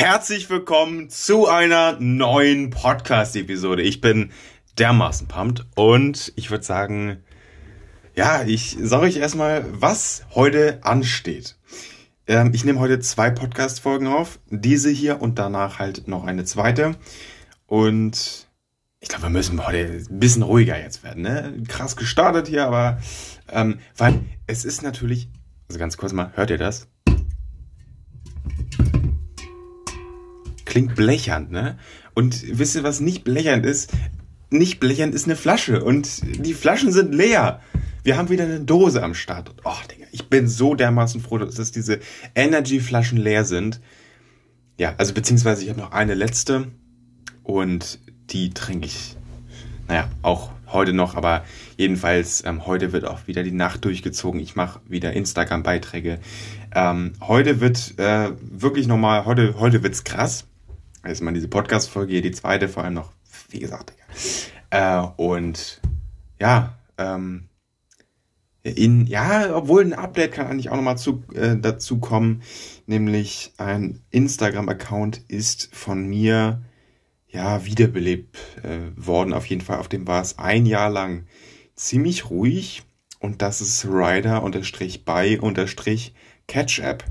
Herzlich willkommen zu einer neuen Podcast-Episode. Ich bin dermaßen pumped und ich würde sagen, ja, ich sage euch erstmal, was heute ansteht. Ähm, ich nehme heute zwei Podcast-Folgen auf. Diese hier und danach halt noch eine zweite. Und ich glaube, wir müssen heute ein bisschen ruhiger jetzt werden. Ne? Krass gestartet hier, aber ähm, weil es ist natürlich, also ganz kurz mal, hört ihr das? Klingt blechern, ne? Und wisst ihr, was nicht blechernd ist? Nicht blechernd ist eine Flasche und die Flaschen sind leer. Wir haben wieder eine Dose am Start. Oh, Digga, ich bin so dermaßen froh, dass diese Energy-Flaschen leer sind. Ja, also beziehungsweise ich habe noch eine letzte und die trinke ich, naja, auch heute noch, aber jedenfalls ähm, heute wird auch wieder die Nacht durchgezogen. Ich mache wieder Instagram-Beiträge. Ähm, heute wird äh, wirklich nochmal, heute, heute wird's krass. Erstmal diese Podcast-Folge hier, die zweite vor allem noch, wie gesagt. Äh, und ja, ähm, in, ja, obwohl ein Update kann eigentlich auch nochmal zu, äh, dazu kommen, nämlich ein Instagram-Account ist von mir ja wiederbelebt äh, worden. Auf jeden Fall, auf dem war es ein Jahr lang ziemlich ruhig und das ist Rider unterstrich bei unterstrich Catch App.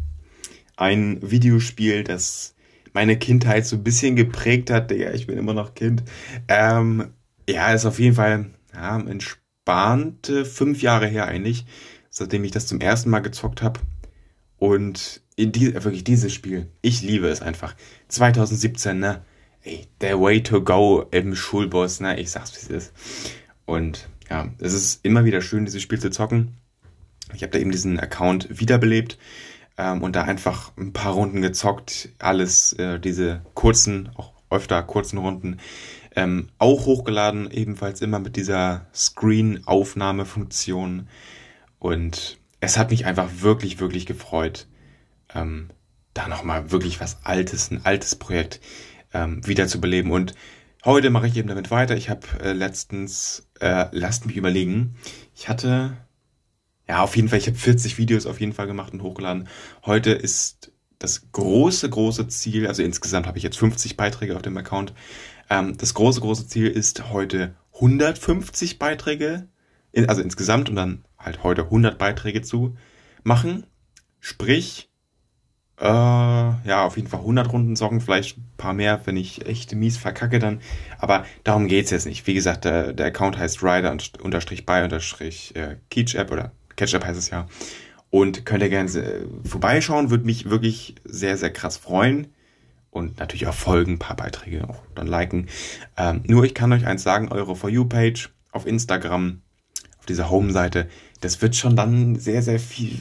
Ein Videospiel, das meine Kindheit so ein bisschen geprägt hat. Digga, ich bin immer noch Kind. Ähm, ja, ist auf jeden Fall ja, entspannte fünf Jahre her eigentlich, seitdem ich das zum ersten Mal gezockt habe. Und in die, wirklich dieses Spiel, ich liebe es einfach. 2017, ne? Ey, der Way to go im Schulbus, ne? Ich sag's, wie es ist. Und ja, es ist immer wieder schön, dieses Spiel zu zocken. Ich habe da eben diesen Account wiederbelebt ähm, und da einfach ein paar Runden gezockt. Alles, äh, diese kurzen, auch öfter kurzen Runden, ähm, auch hochgeladen, ebenfalls immer mit dieser Screen-Aufnahmefunktion. Und es hat mich einfach wirklich, wirklich gefreut, ähm, da nochmal wirklich was Altes, ein altes Projekt ähm, wiederzubeleben. Und heute mache ich eben damit weiter. Ich habe äh, letztens, äh, lasst mich überlegen, ich hatte ja, auf jeden Fall, ich habe 40 Videos auf jeden Fall gemacht und hochgeladen. Heute ist das große, große Ziel, also insgesamt habe ich jetzt 50 Beiträge auf dem Account. Ähm, das große, große Ziel ist heute 150 Beiträge, also insgesamt und dann halt heute 100 Beiträge zu machen. Sprich, äh, ja, auf jeden Fall 100 Runden Socken, vielleicht ein paar mehr, wenn ich echt mies verkacke dann. Aber darum geht's jetzt nicht. Wie gesagt, der, der Account heißt Rider unterstrich bei unterstrich äh, oder Ketchup heißt es ja. Und könnt ihr gerne äh, vorbeischauen, würde mich wirklich sehr, sehr krass freuen. Und natürlich auch folgen, ein paar Beiträge auch dann liken. Ähm, nur ich kann euch eins sagen, eure For You-Page auf Instagram, auf dieser Home-Seite, das wird schon dann sehr, sehr viel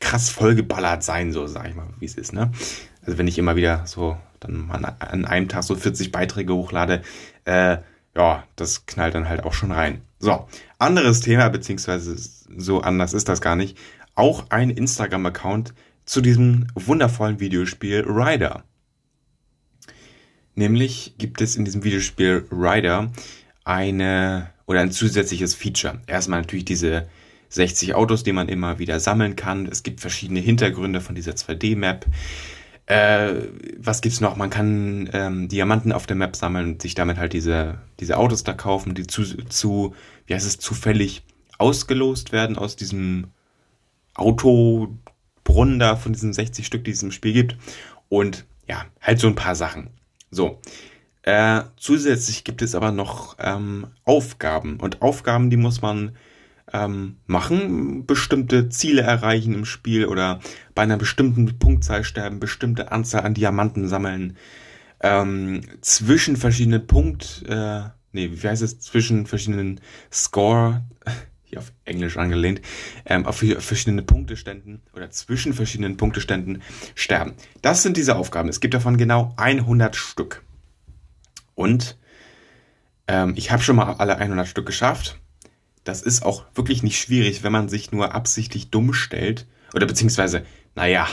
krass vollgeballert sein, so sag ich mal, wie es ist, ne? Also wenn ich immer wieder so dann mal an einem Tag so 40 Beiträge hochlade, äh, ja, das knallt dann halt auch schon rein. So, anderes Thema, beziehungsweise so anders ist das gar nicht. Auch ein Instagram-Account zu diesem wundervollen Videospiel Rider. Nämlich gibt es in diesem Videospiel Rider eine oder ein zusätzliches Feature. Erstmal natürlich diese 60 Autos, die man immer wieder sammeln kann. Es gibt verschiedene Hintergründe von dieser 2D-Map. Äh, was gibt's noch? Man kann ähm, Diamanten auf der Map sammeln und sich damit halt diese, diese Autos da kaufen, die zu, zu, wie heißt es, zufällig ausgelost werden aus diesem Autobrunnen da von diesen 60 Stück, die es im Spiel gibt. Und ja, halt so ein paar Sachen. So. Äh, zusätzlich gibt es aber noch ähm, Aufgaben. Und Aufgaben, die muss man ähm, machen, bestimmte Ziele erreichen im Spiel oder bei einer bestimmten Punktzahl sterben, bestimmte Anzahl an Diamanten sammeln, ähm, zwischen verschiedenen Punkt, äh, nee, wie heißt es, zwischen verschiedenen Score, hier auf Englisch angelehnt, ähm, auf verschiedene Punkteständen oder zwischen verschiedenen Punkteständen sterben. Das sind diese Aufgaben. Es gibt davon genau 100 Stück. Und ähm, ich habe schon mal alle 100 Stück geschafft das ist auch wirklich nicht schwierig, wenn man sich nur absichtlich dumm stellt. Oder beziehungsweise, naja,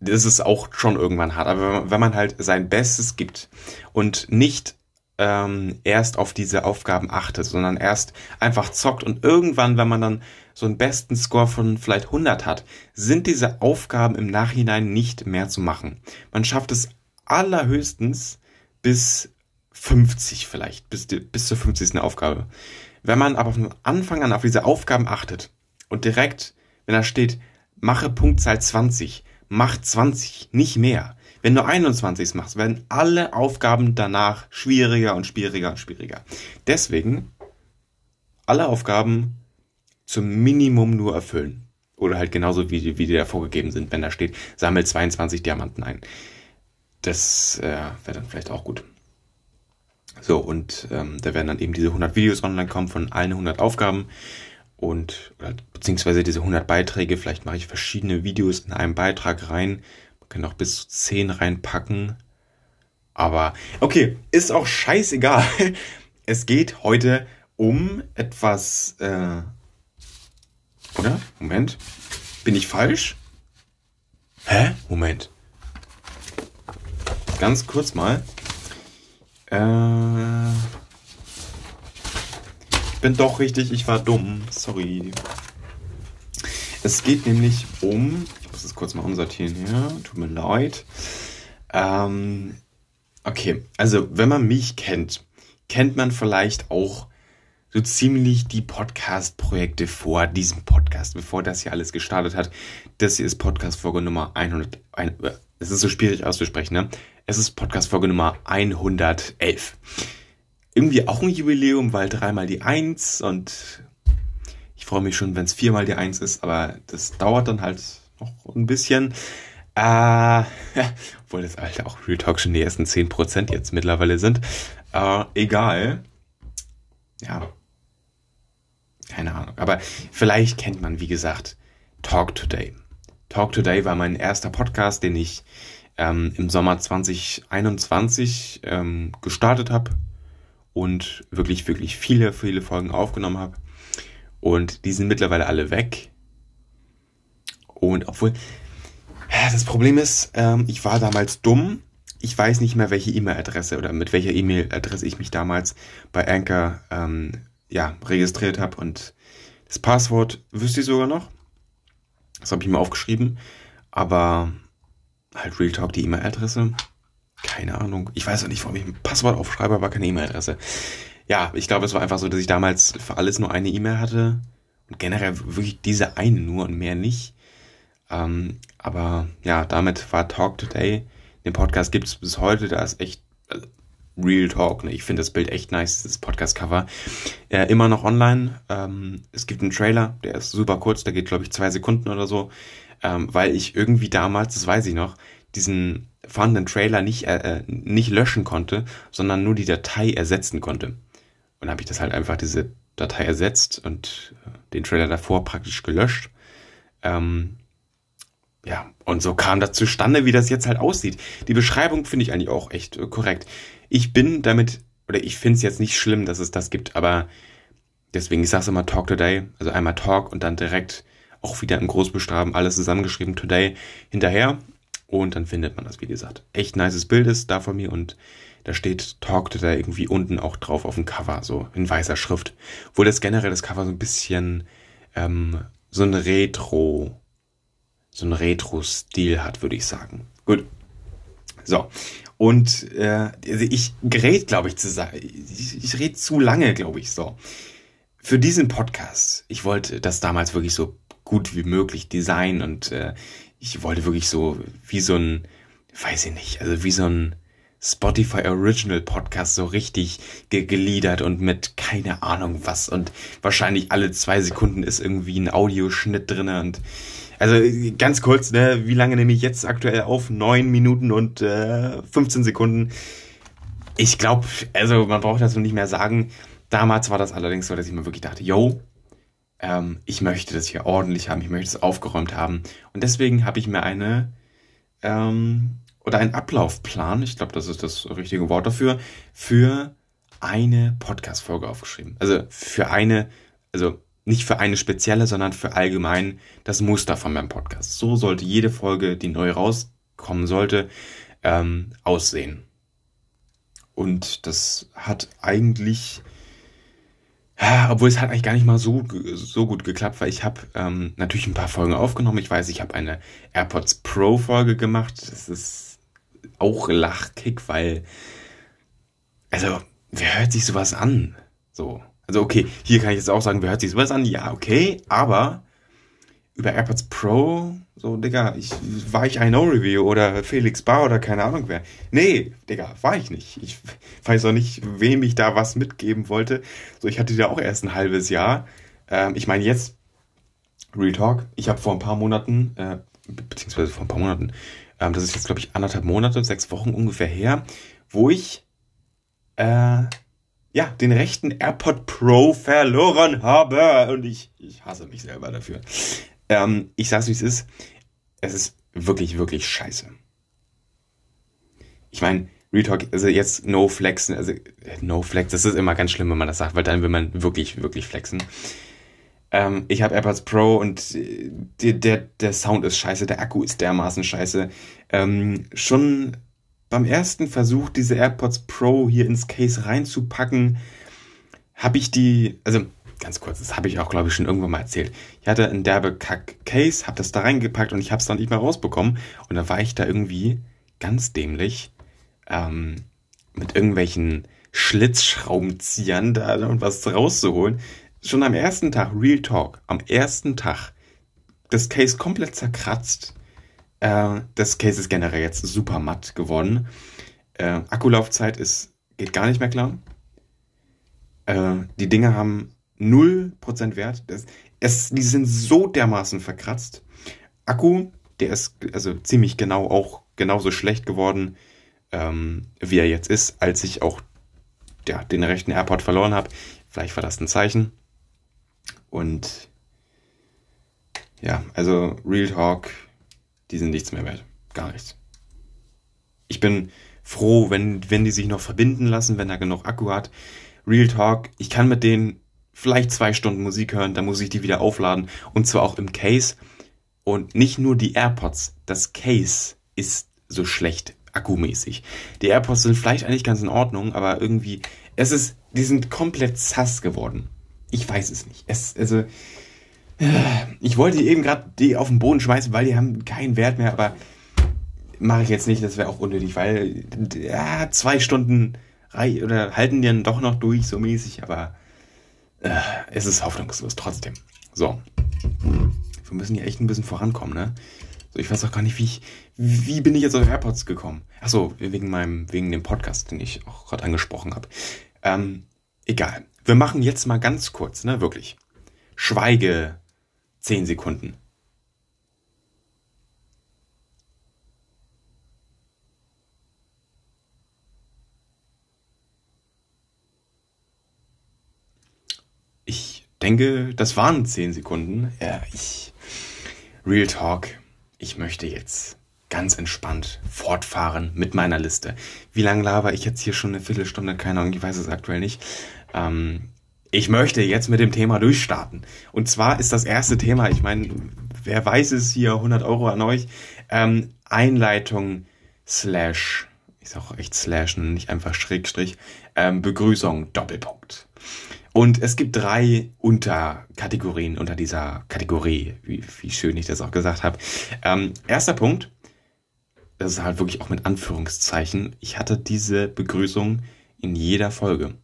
das ist auch schon irgendwann hart. Aber wenn man halt sein Bestes gibt und nicht ähm, erst auf diese Aufgaben achtet, sondern erst einfach zockt und irgendwann, wenn man dann so einen besten Score von vielleicht 100 hat, sind diese Aufgaben im Nachhinein nicht mehr zu machen. Man schafft es allerhöchstens bis 50 vielleicht, bis, bis zur 50. Aufgabe. Wenn man aber von Anfang an auf diese Aufgaben achtet und direkt, wenn da steht, mache Punktzahl 20, mach 20, nicht mehr. Wenn du 21 machst, werden alle Aufgaben danach schwieriger und schwieriger und schwieriger. Deswegen alle Aufgaben zum Minimum nur erfüllen. Oder halt genauso wie, die, wie die da vorgegeben sind, wenn da steht, sammel 22 Diamanten ein. Das äh, wäre dann vielleicht auch gut. So, und ähm, da werden dann eben diese 100 Videos online kommen von allen 100 Aufgaben und oder, beziehungsweise diese 100 Beiträge. Vielleicht mache ich verschiedene Videos in einem Beitrag rein. Man kann auch bis zu 10 reinpacken. Aber okay, ist auch scheißegal. Es geht heute um etwas. Äh, oder? Moment. Bin ich falsch? Hä? Moment. Ganz kurz mal. Äh, ich bin doch richtig, ich war dumm. Sorry. Es geht nämlich um. Ich muss es kurz mal umsortieren hier. Tut mir leid. Ähm, okay, also wenn man mich kennt, kennt man vielleicht auch so ziemlich die Podcast-Projekte vor diesem Podcast, bevor das hier alles gestartet hat. Das hier ist Podcast-Folge Nummer 100. Es ist so schwierig auszusprechen, ne? Es ist Podcast-Folge Nummer 111. Irgendwie auch ein Jubiläum, weil dreimal die Eins und ich freue mich schon, wenn es viermal die Eins ist, aber das dauert dann halt noch ein bisschen. Äh, obwohl das Alter auch Real schon die ersten 10% jetzt mittlerweile sind. Äh, egal. Ja. Keine Ahnung. Aber vielleicht kennt man, wie gesagt, Talk Today. Talk Today war mein erster Podcast, den ich ähm, im Sommer 2021 ähm, gestartet habe und wirklich, wirklich viele, viele Folgen aufgenommen habe. Und die sind mittlerweile alle weg. Und obwohl, das Problem ist, ähm, ich war damals dumm. Ich weiß nicht mehr, welche E-Mail-Adresse oder mit welcher E-Mail-Adresse ich mich damals bei Anchor ähm, ja, registriert habe. Und das Passwort wüsste ich sogar noch. Das habe ich mir aufgeschrieben. Aber halt Real Talk die E-Mail-Adresse. Keine Ahnung. Ich weiß auch nicht, warum ich ein Passwort aufschreibe, aber keine E-Mail-Adresse. Ja, ich glaube, es war einfach so, dass ich damals für alles nur eine E-Mail hatte. Und generell wirklich diese eine nur und mehr nicht. Ähm, aber ja, damit war Talk Today. Den Podcast gibt es bis heute. Da ist echt also, Real Talk. Ne? Ich finde das Bild echt nice, das Podcast-Cover. Äh, immer noch online. Ähm, es gibt einen Trailer, der ist super kurz, der geht, glaube ich, zwei Sekunden oder so ähm, weil ich irgendwie damals, das weiß ich noch, diesen vorhandenen Trailer nicht, äh, äh, nicht löschen konnte, sondern nur die Datei ersetzen konnte. Und habe ich das halt einfach diese Datei ersetzt und äh, den Trailer davor praktisch gelöscht. Ähm, ja, und so kam das zustande, wie das jetzt halt aussieht. Die Beschreibung finde ich eigentlich auch echt äh, korrekt. Ich bin damit, oder ich finde es jetzt nicht schlimm, dass es das gibt, aber deswegen, ich sage immer Talk Today, also einmal Talk und dann direkt auch wieder in Großbuchstaben alles zusammengeschrieben, Today, hinterher. Und dann findet man das, wie gesagt. Echt nices Bild ist da von mir und da steht Talk Today irgendwie unten auch drauf auf dem Cover, so in weißer Schrift. Wo das generell das Cover so ein bisschen ähm, so ein Retro, so ein Retro-Stil hat, würde ich sagen. Gut. So. Und äh, also ich rede, glaube ich, zu ich, ich rede zu lange, glaube ich, so. Für diesen Podcast, ich wollte das damals wirklich so gut wie möglich designen und äh, ich wollte wirklich so wie so ein, weiß ich nicht, also wie so ein Spotify Original Podcast so richtig ge geliedert und mit keine Ahnung was und wahrscheinlich alle zwei Sekunden ist irgendwie ein Audioschnitt drinne und also ganz kurz, ne, wie lange nehme ich jetzt aktuell auf? Neun Minuten und äh, 15 Sekunden. Ich glaube, also man braucht das so nicht mehr sagen. Damals war das allerdings so, dass ich mir wirklich dachte, yo, ähm, ich möchte das hier ordentlich haben, ich möchte es aufgeräumt haben. Und deswegen habe ich mir eine ähm, oder einen Ablaufplan, ich glaube, das ist das richtige Wort dafür, für eine Podcast-Folge aufgeschrieben. Also für eine, also nicht für eine spezielle, sondern für allgemein das Muster von meinem Podcast. So sollte jede Folge, die neu rauskommen sollte, ähm, aussehen. Und das hat eigentlich ja, obwohl es hat eigentlich gar nicht mal so, so gut geklappt, weil ich habe ähm, natürlich ein paar Folgen aufgenommen. Ich weiß, ich habe eine AirPods Pro Folge gemacht. Das ist auch Lachkick, weil, also, wer hört sich sowas an? So. Also, okay, hier kann ich jetzt auch sagen, wer hört sich sowas an? Ja, okay, aber über AirPods Pro, so, Digga, ich, war ich I Know Review oder Felix Bar oder keine Ahnung wer. Nee, Digga, war ich nicht. Ich weiß auch nicht, wem ich da was mitgeben wollte. So, ich hatte ja auch erst ein halbes Jahr. Ähm, ich meine, jetzt, Real Talk, ich habe vor ein paar Monaten, äh, beziehungsweise vor ein paar Monaten, ähm, das ist jetzt, glaube ich, anderthalb Monate, sechs Wochen ungefähr her, wo ich, äh, ja, den rechten AirPod Pro verloren habe. Und ich, ich hasse mich selber dafür. Ähm, ich sag's wie es ist. Es ist wirklich, wirklich scheiße. Ich meine, Retalk, also jetzt no flexen, also no flex, das ist immer ganz schlimm, wenn man das sagt, weil dann will man wirklich, wirklich flexen. Ähm, ich habe AirPods Pro und äh, der, der, der Sound ist scheiße, der Akku ist dermaßen scheiße. Ähm, schon beim ersten Versuch, diese AirPods Pro hier ins Case reinzupacken, habe ich die, also ganz kurz, das habe ich auch, glaube ich, schon irgendwann mal erzählt. Ich hatte ein derbe Kack-Case, habe das da reingepackt und ich habe es dann nicht mehr rausbekommen. Und dann war ich da irgendwie ganz dämlich ähm, mit irgendwelchen Schlitzschraubenziehern da und was rauszuholen. Schon am ersten Tag, Real Talk, am ersten Tag, das Case komplett zerkratzt. Äh, das Case ist generell jetzt super matt geworden. Äh, Akkulaufzeit ist, geht gar nicht mehr klar. Äh, die Dinge haben 0% Wert. Das, es, die sind so dermaßen verkratzt. Akku, der ist also ziemlich genau auch genauso schlecht geworden, ähm, wie er jetzt ist, als ich auch ja, den rechten AirPod verloren habe. Vielleicht war das ein Zeichen. Und ja, also Real Talk, die sind nichts mehr wert. Gar nichts. Ich bin froh, wenn, wenn die sich noch verbinden lassen, wenn er genug Akku hat. Real Talk, ich kann mit denen vielleicht zwei Stunden Musik hören, dann muss ich die wieder aufladen und zwar auch im Case. Und nicht nur die AirPods, das Case ist so schlecht akkumäßig. Die AirPods sind vielleicht eigentlich ganz in Ordnung, aber irgendwie, es ist, die sind komplett sass geworden. Ich weiß es nicht. Es, also, ich wollte die eben gerade die auf den Boden schmeißen, weil die haben keinen Wert mehr, aber mache ich jetzt nicht, das wäre auch unnötig, weil ja, zwei Stunden oder halten die dann doch noch durch, so mäßig, aber äh, es ist hoffnungslos trotzdem. So. Wir müssen hier echt ein bisschen vorankommen, ne? So, ich weiß auch gar nicht, wie ich, wie bin ich jetzt auf AirPods gekommen? Achso, wegen meinem, wegen dem Podcast, den ich auch gerade angesprochen habe. Ähm, egal. Wir machen jetzt mal ganz kurz, ne, wirklich. Schweige 10 Sekunden. denke, das waren zehn Sekunden. Ja, ich. Real Talk. Ich möchte jetzt ganz entspannt fortfahren mit meiner Liste. Wie lange laber ich jetzt hier schon eine Viertelstunde? Keine Ahnung, ich weiß es aktuell nicht. Ähm, ich möchte jetzt mit dem Thema durchstarten. Und zwar ist das erste Thema, ich meine, wer weiß es hier, 100 Euro an euch, ähm, Einleitung slash, ich sag auch echt slash, nicht einfach Schrägstrich, ähm, Begrüßung, Doppelpunkt. Und es gibt drei Unterkategorien unter dieser Kategorie, wie, wie schön ich das auch gesagt habe. Ähm, erster Punkt, das ist halt wirklich auch mit Anführungszeichen, ich hatte diese Begrüßung in jeder Folge.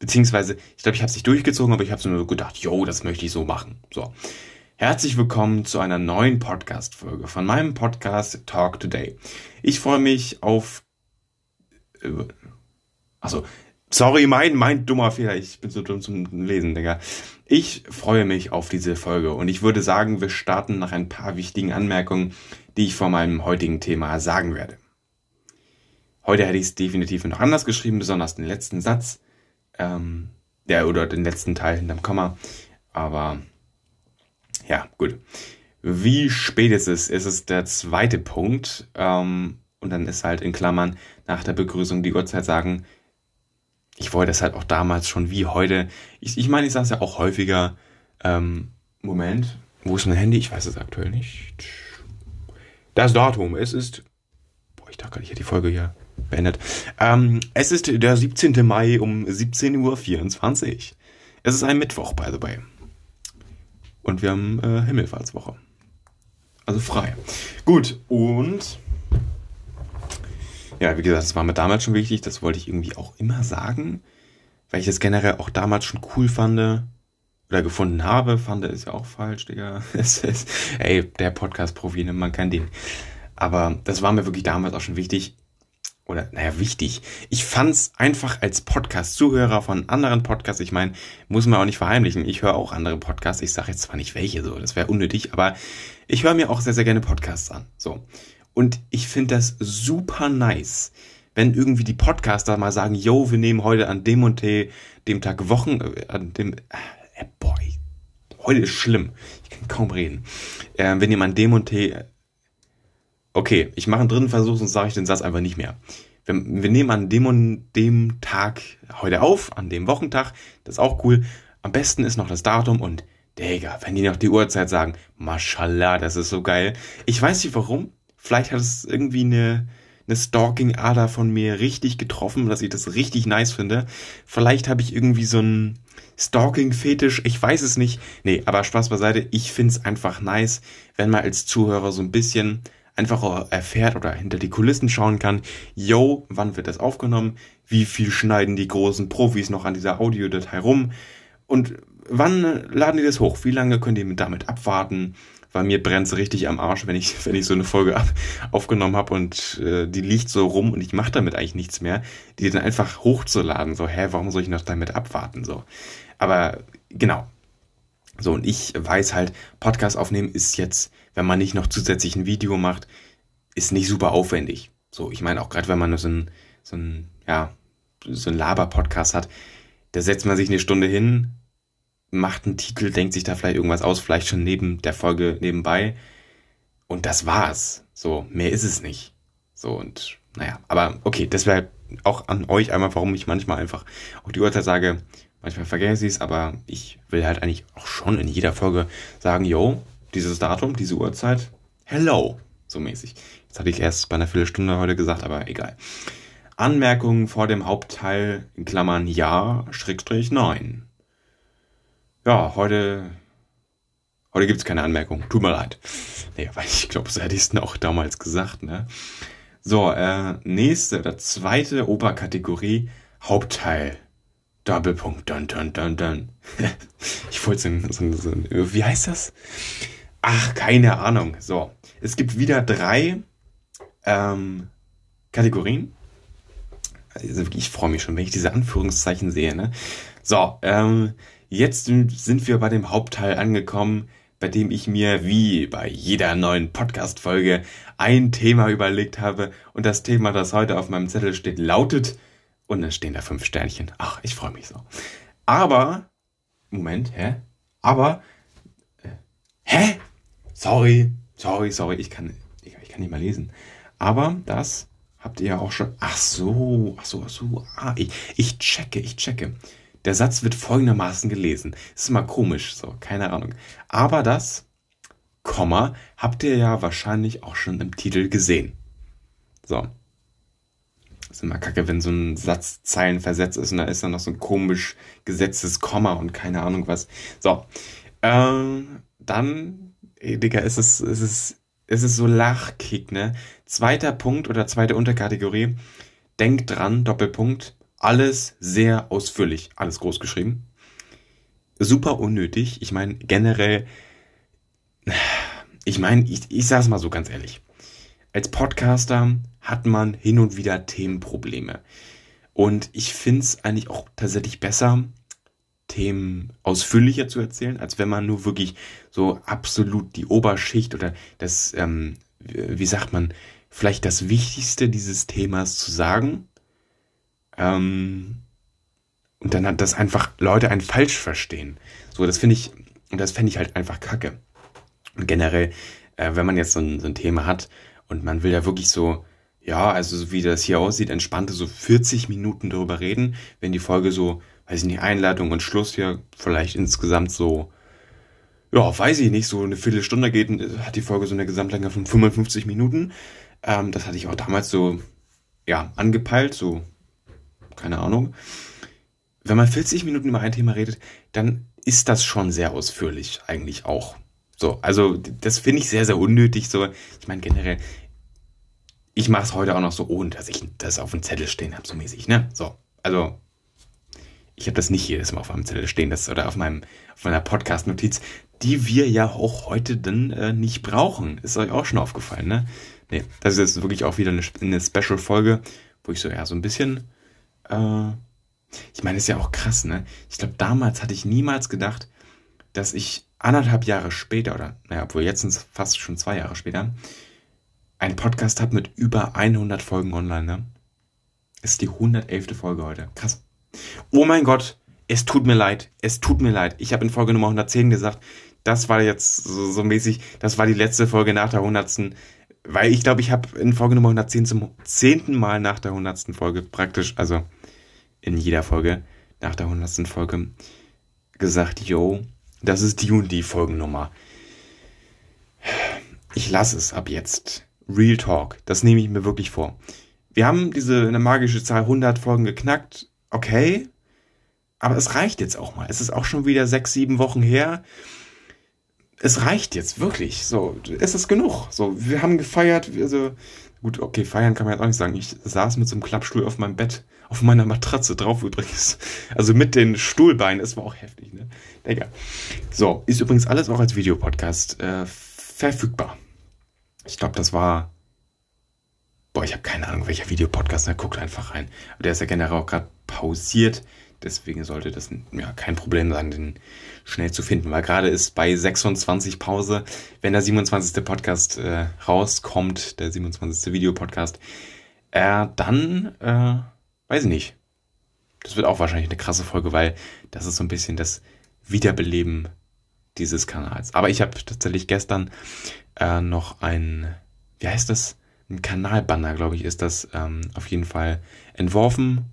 Beziehungsweise, ich glaube, ich habe es nicht durchgezogen, aber ich habe nur gedacht, yo, das möchte ich so machen. So. Herzlich willkommen zu einer neuen Podcast-Folge von meinem Podcast Talk Today. Ich freue mich auf. Äh, also, Sorry, mein, mein dummer Fehler. Ich bin so dumm zum Lesen, Digga. Ich freue mich auf diese Folge und ich würde sagen, wir starten nach ein paar wichtigen Anmerkungen, die ich vor meinem heutigen Thema sagen werde. Heute hätte ich es definitiv noch anders geschrieben, besonders den letzten Satz, ähm, der oder den letzten Teil hinterm Komma. Aber ja, gut. Wie spät ist es? Es ist der zweite Punkt. Ähm, und dann ist halt in Klammern nach der Begrüßung die Uhrzeit sagen, ich wollte es halt auch damals schon wie heute. Ich, ich meine, ich sage es ja auch häufiger. Ähm, Moment, wo ist mein Handy? Ich weiß es aktuell nicht. Das Datum, es ist. Boah, ich dachte gerade, ich hätte die Folge hier beendet. Ähm, es ist der 17. Mai um 17.24 Uhr. Es ist ein Mittwoch, by the way. Und wir haben äh, Himmelfahrtswoche. Also frei. Gut, und Ja, wie gesagt, das war mir damals schon wichtig, das wollte ich irgendwie auch immer sagen, weil ich das generell auch damals schon cool fand oder gefunden habe, fand ist ja auch falsch, Digga. Es ist, ey, der Podcast-Profi, ne, man kann den. Aber das war mir wirklich damals auch schon wichtig. Oder, naja, wichtig. Ich fand's einfach als Podcast-Zuhörer von anderen Podcasts, ich meine, muss man auch nicht verheimlichen. Ich höre auch andere Podcasts. Ich sage jetzt zwar nicht welche, so, das wäre unnötig, aber ich höre mir auch sehr, sehr gerne Podcasts an. So. Und ich finde das super nice, wenn irgendwie die Podcaster mal sagen, yo, wir nehmen heute an dem und dem Tag Wochen, äh, an dem, äh, boy, heute ist schlimm. Ich kann kaum reden. Äh, wir nehmen dem und okay, ich mache einen dritten Versuch, sonst sage ich den Satz einfach nicht mehr. Wir, wir nehmen an dem und dem Tag heute auf, an dem Wochentag, das ist auch cool. Am besten ist noch das Datum und Digga, wenn die noch die Uhrzeit sagen, Mashallah, das ist so geil. Ich weiß nicht warum, Vielleicht hat es irgendwie eine, eine Stalking-Ader von mir richtig getroffen, dass ich das richtig nice finde. Vielleicht habe ich irgendwie so einen Stalking-Fetisch, ich weiß es nicht. Nee, aber Spaß beiseite, ich finde es einfach nice, wenn man als Zuhörer so ein bisschen einfach erfährt oder hinter die Kulissen schauen kann, yo, wann wird das aufgenommen? Wie viel schneiden die großen Profis noch an dieser Audiodatei rum? Und wann laden die das hoch? Wie lange könnt ihr damit abwarten? weil mir brennt's richtig am Arsch, wenn ich, wenn ich so eine Folge ab, aufgenommen habe und äh, die liegt so rum und ich mache damit eigentlich nichts mehr, die dann einfach hochzuladen. So, hä, warum soll ich noch damit abwarten? So. Aber genau. So, und ich weiß halt, Podcast aufnehmen ist jetzt, wenn man nicht noch zusätzlich ein Video macht, ist nicht super aufwendig. So, ich meine auch gerade, wenn man so ein, so ein, ja, so ein Laber-Podcast hat, da setzt man sich eine Stunde hin, macht einen Titel, denkt sich da vielleicht irgendwas aus, vielleicht schon neben der Folge nebenbei. Und das war's. So, mehr ist es nicht. So, und naja, aber okay, das wäre auch an euch einmal, warum ich manchmal einfach auch die Uhrzeit sage, manchmal vergesse ich es, aber ich will halt eigentlich auch schon in jeder Folge sagen, yo, dieses Datum, diese Uhrzeit, hello, so mäßig. Das hatte ich erst bei einer Viertelstunde heute gesagt, aber egal. Anmerkungen vor dem Hauptteil in Klammern ja, Schrägstrich nein. Ja, heute, heute gibt's keine Anmerkung. Tut mir leid. Nee, weil ich glaube, so hätte ich es auch damals gesagt, ne? So, äh, nächste, oder zweite Oberkategorie, Hauptteil. Doppelpunkt, dun, dun, dun, dun. ich wollte so, so, so, wie heißt das? Ach, keine Ahnung. So, es gibt wieder drei ähm, Kategorien. Also ich freue mich schon, wenn ich diese Anführungszeichen sehe. Ne? So, ähm, Jetzt sind wir bei dem Hauptteil angekommen, bei dem ich mir wie bei jeder neuen Podcast-Folge ein Thema überlegt habe und das Thema, das heute auf meinem Zettel steht, lautet und dann stehen da fünf Sternchen. Ach, ich freue mich so. Aber, Moment, hä? Aber, äh, hä? Sorry, sorry, sorry, ich kann, ich, ich kann nicht mal lesen. Aber das habt ihr ja auch schon. Ach so, ach so, ach so. Ah, ich, ich checke, ich checke. Der Satz wird folgendermaßen gelesen. Ist mal komisch, so, keine Ahnung. Aber das, Komma, habt ihr ja wahrscheinlich auch schon im Titel gesehen. So. ist immer kacke, wenn so ein Satz Zeilen versetzt ist und da ist dann noch so ein komisch gesetztes Komma und keine Ahnung was. So. Ähm, dann, ey, Digga, ist es, ist es, ist es so Lachkick, ne? Zweiter Punkt oder zweite Unterkategorie. Denkt dran, Doppelpunkt, alles sehr ausführlich, alles groß geschrieben. Super unnötig. Ich meine, generell, ich meine, ich, ich sage es mal so ganz ehrlich. Als Podcaster hat man hin und wieder Themenprobleme. Und ich finde es eigentlich auch tatsächlich besser, Themen ausführlicher zu erzählen, als wenn man nur wirklich so absolut die Oberschicht oder das, ähm, wie sagt man, vielleicht das Wichtigste dieses Themas zu sagen ähm, und dann hat das einfach Leute einen falsch verstehen. So, das finde ich, das fände ich halt einfach kacke. Und generell, äh, wenn man jetzt so ein, so ein Thema hat und man will ja wirklich so, ja, also so wie das hier aussieht, entspannte so 40 Minuten darüber reden, wenn die Folge so, weiß ich nicht, Einleitung und Schluss hier vielleicht insgesamt so, ja, weiß ich nicht, so eine Viertelstunde geht, hat die Folge so eine Gesamtlänge von 55 Minuten. Ähm, das hatte ich auch damals so, ja, angepeilt, so keine Ahnung. Wenn man 40 Minuten über ein Thema redet, dann ist das schon sehr ausführlich eigentlich auch. So, also das finde ich sehr, sehr unnötig. So, ich meine generell, ich mache es heute auch noch so, ohne dass ich das auf dem Zettel stehen habe, so mäßig, ne? So, also ich habe das nicht jedes Mal auf meinem Zettel stehen, das oder auf meinem auf meiner Podcast-Notiz, die wir ja auch heute dann äh, nicht brauchen. Ist euch auch schon aufgefallen, ne? Nee, das ist jetzt wirklich auch wieder eine, eine Special-Folge, wo ich so ja so ein bisschen äh, ich meine, ist ja auch krass, ne? Ich glaube, damals hatte ich niemals gedacht, dass ich anderthalb Jahre später, oder naja, obwohl jetzt sind es fast schon zwei Jahre später, einen Podcast habe mit über 100 Folgen online, ne? Ist die 111. Folge heute. Krass. Oh mein Gott, es tut mir leid. Es tut mir leid. Ich habe in Folge Nummer 110 gesagt, das war jetzt so, so mäßig, das war die letzte Folge nach der 100. Weil ich glaube, ich habe in Folge Nummer 110 zum zehnten Mal nach der 100. Folge praktisch, also in jeder Folge, nach der 100. Folge, gesagt, yo, das ist die und die Folgennummer. Ich lasse es ab jetzt. Real Talk. Das nehme ich mir wirklich vor. Wir haben diese eine magische Zahl 100 Folgen geknackt. Okay. Aber es reicht jetzt auch mal. Es ist auch schon wieder sechs, sieben Wochen her. Es reicht jetzt wirklich. So, es ist genug. So, wir haben gefeiert. Also, gut, okay, feiern kann man jetzt auch nicht sagen. Ich saß mit so einem Klappstuhl auf meinem Bett auf meiner Matratze drauf übrigens. Also mit den Stuhlbeinen. Es war auch heftig, ne? Digga. So, ist übrigens alles auch als Videopodcast äh, verfügbar. Ich glaube, das war. Boah, ich habe keine Ahnung, welcher Videopodcast. Da guckt einfach rein. Aber der ist ja generell auch gerade pausiert. Deswegen sollte das ja kein Problem sein, den schnell zu finden. Weil gerade ist bei 26 Pause, wenn der 27. Podcast äh, rauskommt, der 27. Videopodcast, äh, dann äh, weiß ich nicht. Das wird auch wahrscheinlich eine krasse Folge, weil das ist so ein bisschen das Wiederbeleben dieses Kanals. Aber ich habe tatsächlich gestern äh, noch ein, wie heißt das? Ein Kanalbanner, glaube ich, ist das ähm, auf jeden Fall entworfen.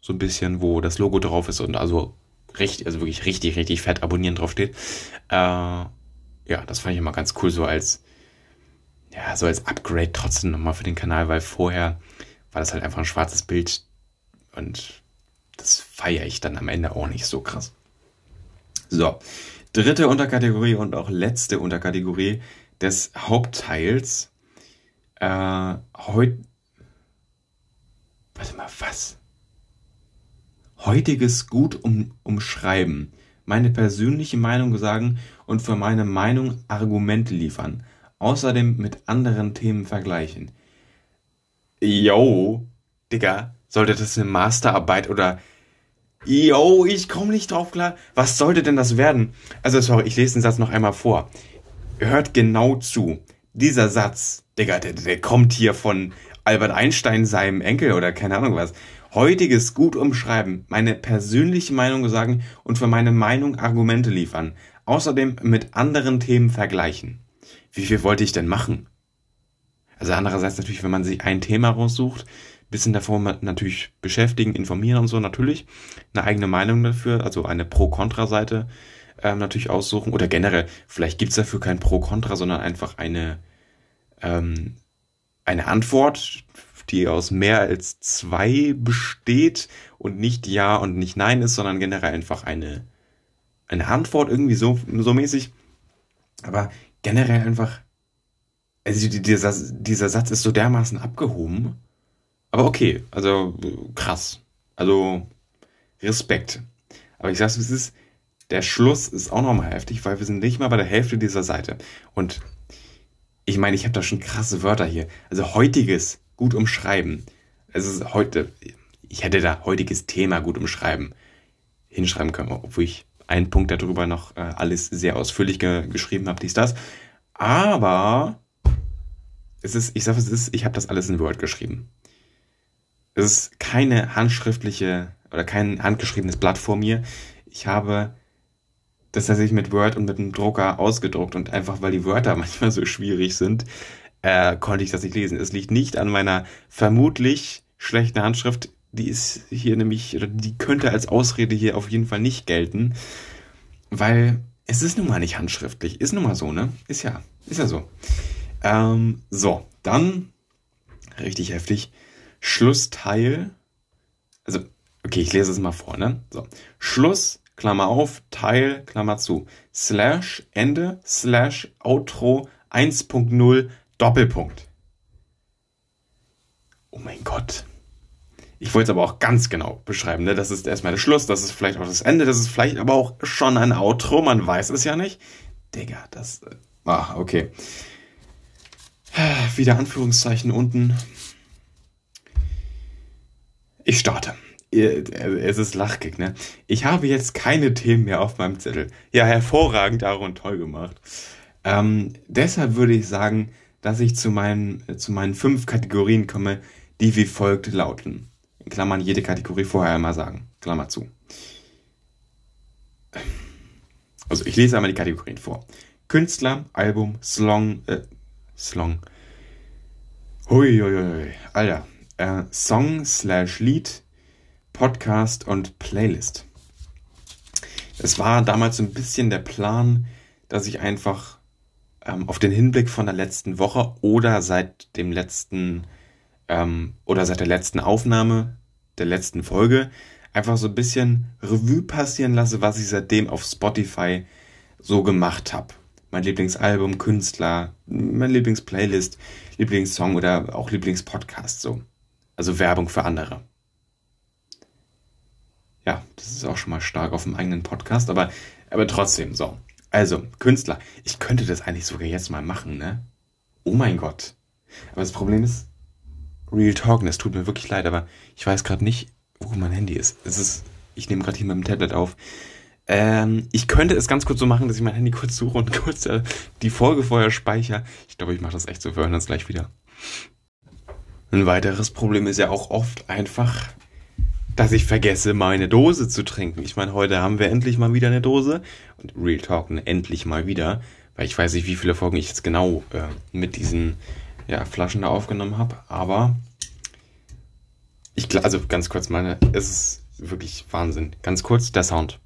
So ein bisschen, wo das Logo drauf ist und also richtig, also wirklich richtig, richtig fett abonnieren drauf steht. Äh, ja, das fand ich immer ganz cool, so als, ja, so als Upgrade trotzdem nochmal für den Kanal, weil vorher war das halt einfach ein schwarzes Bild und das feiere ich dann am Ende auch nicht so krass. So, dritte Unterkategorie und auch letzte Unterkategorie des Hauptteils. Äh, heute. Warte mal, was? Heutiges Gut um, umschreiben. Meine persönliche Meinung sagen und für meine Meinung Argumente liefern. Außerdem mit anderen Themen vergleichen. Yo, Digga, sollte das eine Masterarbeit oder Yo, ich komme nicht drauf klar. Was sollte denn das werden? Also, sorry, ich lese den Satz noch einmal vor. Hört genau zu. Dieser Satz, Digga, der, der kommt hier von Albert Einstein, seinem Enkel oder keine Ahnung was. Heutiges gut umschreiben, meine persönliche Meinung sagen und für meine Meinung Argumente liefern. Außerdem mit anderen Themen vergleichen. Wie viel wollte ich denn machen? Also andererseits natürlich, wenn man sich ein Thema raussucht, bisschen davor natürlich beschäftigen, informieren und so natürlich. Eine eigene Meinung dafür, also eine Pro-Kontra-Seite ähm, natürlich aussuchen. Oder generell, vielleicht gibt's dafür kein Pro-Kontra, sondern einfach eine, ähm, eine Antwort, die aus mehr als zwei besteht und nicht Ja und nicht Nein ist, sondern generell einfach eine, eine Antwort irgendwie so, so mäßig. Aber generell einfach, also dieser, dieser Satz ist so dermaßen abgehoben aber okay, also krass. Also Respekt. Aber ich sag's, es ist, der Schluss ist auch nochmal heftig, weil wir sind nicht mal bei der Hälfte dieser Seite. Und ich meine, ich habe da schon krasse Wörter hier. Also heutiges gut umschreiben. Ist heute, ich hätte da heutiges Thema gut umschreiben hinschreiben können, obwohl ich einen Punkt darüber noch äh, alles sehr ausführlich ge geschrieben habe, dies, das. Aber es ist, ich sage es ist, ich habe das alles in Word geschrieben. Es ist keine handschriftliche oder kein handgeschriebenes Blatt vor mir. Ich habe das tatsächlich mit Word und mit einem Drucker ausgedruckt und einfach weil die Wörter manchmal so schwierig sind, äh, konnte ich das nicht lesen. Es liegt nicht an meiner vermutlich schlechten Handschrift. Die ist hier nämlich, oder die könnte als Ausrede hier auf jeden Fall nicht gelten, weil es ist nun mal nicht handschriftlich. Ist nun mal so, ne? Ist ja, ist ja so. Ähm, so, dann richtig heftig. Schlussteil, also, okay, ich lese es mal vor, ne? So. Schluss, Klammer auf, Teil, Klammer zu, Slash, Ende, Slash, Outro 1.0, Doppelpunkt. Oh mein Gott. Ich wollte es aber auch ganz genau beschreiben. Ne? Das ist erstmal der Schluss, das ist vielleicht auch das Ende, das ist vielleicht aber auch schon ein Outro, man weiß es ja nicht. Digga, das. Äh, ah, okay. Wieder Anführungszeichen unten. Ich starte. Es ist lachkick, ne? Ich habe jetzt keine Themen mehr auf meinem Zettel. Ja, hervorragend, Aaron, toll gemacht. Ähm, deshalb würde ich sagen, dass ich zu meinen, zu meinen fünf Kategorien komme, die wie folgt lauten. In Klammern jede Kategorie vorher einmal sagen. Klammer zu. Also ich lese einmal die Kategorien vor. Künstler, Album, Slong, äh, Slong. Huiuiui, Alter. Äh, Song slash Lied, Podcast und Playlist. Es war damals so ein bisschen der Plan, dass ich einfach ähm, auf den Hinblick von der letzten Woche oder seit dem letzten ähm, oder seit der letzten Aufnahme der letzten Folge einfach so ein bisschen Revue passieren lasse, was ich seitdem auf Spotify so gemacht habe. Mein Lieblingsalbum, Künstler, mein Lieblingsplaylist, Lieblingssong oder auch Lieblingspodcast so. Also Werbung für andere. Ja, das ist auch schon mal stark auf dem eigenen Podcast, aber, aber trotzdem, so. Also, Künstler. Ich könnte das eigentlich sogar jetzt mal machen, ne? Oh mein Gott. Aber das Problem ist, Real Talk, es tut mir wirklich leid, aber ich weiß gerade nicht, wo mein Handy ist. Es ist, ich nehme gerade hier mit dem Tablet auf. Ähm, ich könnte es ganz kurz so machen, dass ich mein Handy kurz suche und kurz äh, die Folge vorher speichere. Ich glaube, ich mache das echt so. Wir hören uns gleich wieder. Ein weiteres Problem ist ja auch oft einfach, dass ich vergesse, meine Dose zu trinken. Ich meine, heute haben wir endlich mal wieder eine Dose. Und Real Talk, ne, endlich mal wieder. Weil ich weiß nicht, wie viele Folgen ich jetzt genau äh, mit diesen ja, Flaschen da aufgenommen habe. Aber ich, also ganz kurz, meine, es ist wirklich Wahnsinn. Ganz kurz, der Sound.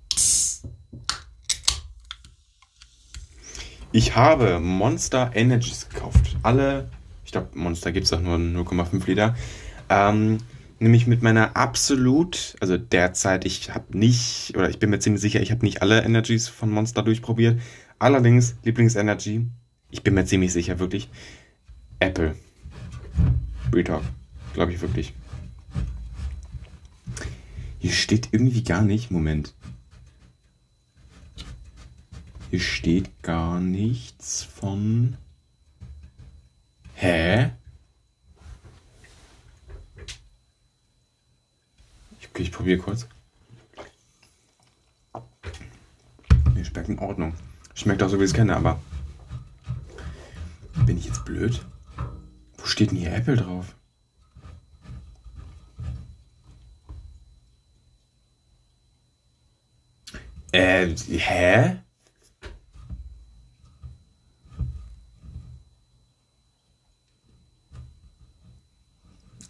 Ich habe Monster Energies gekauft. Alle, ich glaube, Monster gibt es auch nur 0,5 Liter. Ähm, nämlich mit meiner absolut, also derzeit, ich habe nicht, oder ich bin mir ziemlich sicher, ich habe nicht alle Energies von Monster durchprobiert. Allerdings, Lieblingsenergy, ich bin mir ziemlich sicher, wirklich, Apple. Retalk. Glaube ich wirklich. Hier steht irgendwie gar nicht. Moment. Hier steht gar nichts von. Hä? Okay, ich probiere kurz. Mir schmeckt in Ordnung. Schmeckt auch so, wie ich es kenne, aber. Bin ich jetzt blöd? Wo steht denn hier Apple drauf? Äh, hä?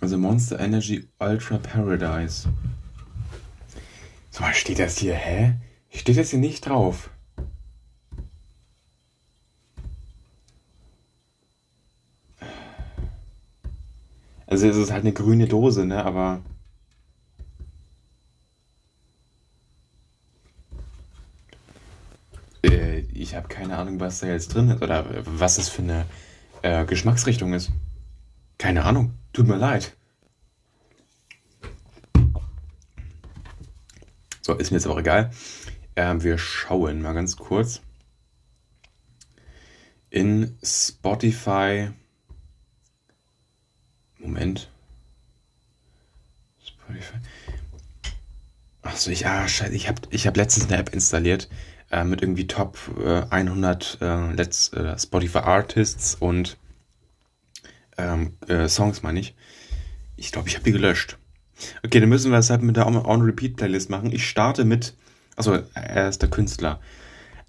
Also Monster Energy Ultra Paradise. So, was steht das hier? Hä? Steht das hier nicht drauf? Also es ist halt eine grüne Dose, ne? Aber. Äh, ich habe keine Ahnung, was da jetzt drin ist oder was das für eine äh, Geschmacksrichtung ist. Keine Ahnung. Tut mir leid. So, ist mir jetzt aber egal. Ähm, wir schauen mal ganz kurz in Spotify. Moment. Spotify. Achso, ich, ah, scheiße, ich habe ich hab letztens eine App installiert äh, mit irgendwie Top äh, 100 äh, Let's, äh, Spotify Artists und ähm, äh, Songs, meine ich. Ich glaube, ich habe die gelöscht. Okay, dann müssen wir es halt mit der On-Repeat-Playlist machen. Ich starte mit, also er ist der Künstler.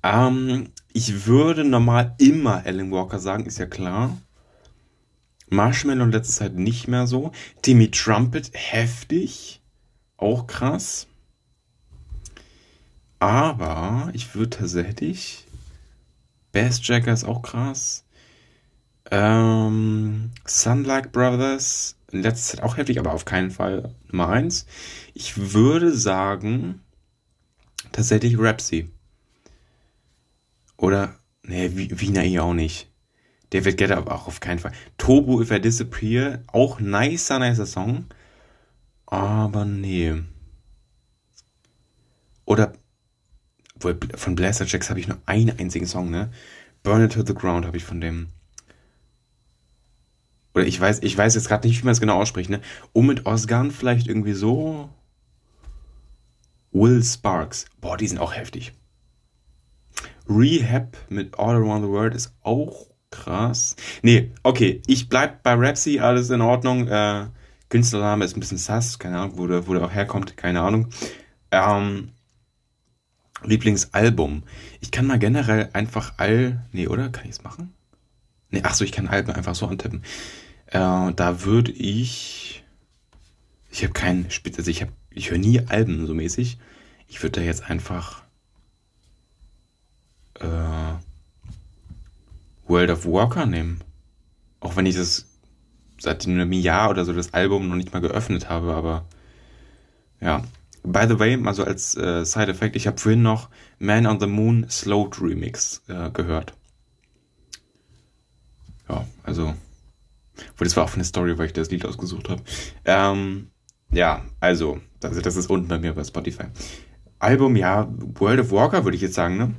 Ähm, ich würde normal immer Alan Walker sagen, ist ja klar. Marshmallow in letzter Zeit nicht mehr so. Timmy Trumpet heftig. Auch krass. Aber ich würde tatsächlich. Bassjacker ist auch krass. Ähm, Sunlight Brothers in Zeit auch heftig, aber auf keinen Fall Nummer eins. Ich würde sagen, tatsächlich Rapsy. Oder, nee, Wiener eh auch nicht. David Guetta auch auf keinen Fall. Turbo If I Disappear, auch nicer, nicer Song. Aber nee. Oder von Blaster Jacks habe ich nur einen einzigen Song, ne? Burn It to the Ground habe ich von dem. Oder ich weiß, ich weiß jetzt gerade nicht, wie man es genau ausspricht, ne? Um mit Osgan vielleicht irgendwie so. Will Sparks. Boah, die sind auch heftig. Rehab mit All Around the World ist auch krass. Nee, okay, ich bleib bei Rapsy, alles in Ordnung. Äh, Künstlername ist ein bisschen sass, keine Ahnung, wo der, wo der auch herkommt, keine Ahnung. Ähm, Lieblingsalbum. Ich kann mal generell einfach all. Nee, oder? Kann ich es machen? Nee, ach so, ich kann Alben einfach so antippen. Äh, da würde ich. Ich habe keinen also ich habe, ich höre nie Alben so mäßig. Ich würde da jetzt einfach äh, World of Walker nehmen. Auch wenn ich das seit einem Jahr oder so das Album noch nicht mal geöffnet habe, aber ja. By the way, mal so als äh, Side-Effekt, ich habe vorhin noch Man on the Moon Slowed Remix äh, gehört. Ja, also. Das war auch eine Story, weil ich das Lied ausgesucht habe. Ähm, ja, also, das, das ist unten bei mir bei Spotify. Album, ja, World of Walker würde ich jetzt sagen, ne?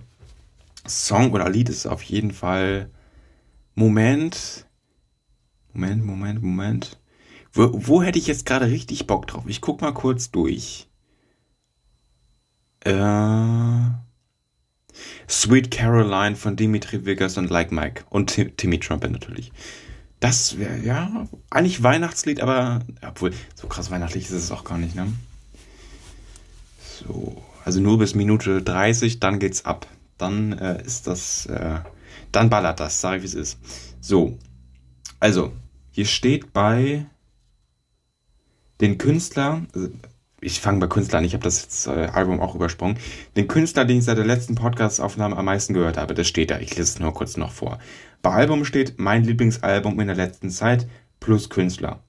Song oder Lied ist auf jeden Fall Moment. Moment, Moment, Moment. Wo, wo hätte ich jetzt gerade richtig Bock drauf? Ich guck mal kurz durch. Äh, Sweet Caroline von Dimitri Vegas und Like Mike. Und Timmy Trumpet natürlich. Das wäre, ja, eigentlich Weihnachtslied, aber, obwohl, so krass weihnachtlich ist es auch gar nicht, ne? So, also nur bis Minute 30, dann geht's ab. Dann äh, ist das, äh, dann ballert das, sag ich wie es ist. So, also, hier steht bei den Künstler, also ich fange bei Künstler an, ich habe das jetzt, äh, Album auch übersprungen. Den Künstler, den ich seit der letzten Podcast-Aufnahme am meisten gehört habe, das steht da. Ich lese es nur kurz noch vor. Bei Album steht mein Lieblingsalbum in der letzten Zeit plus Künstler.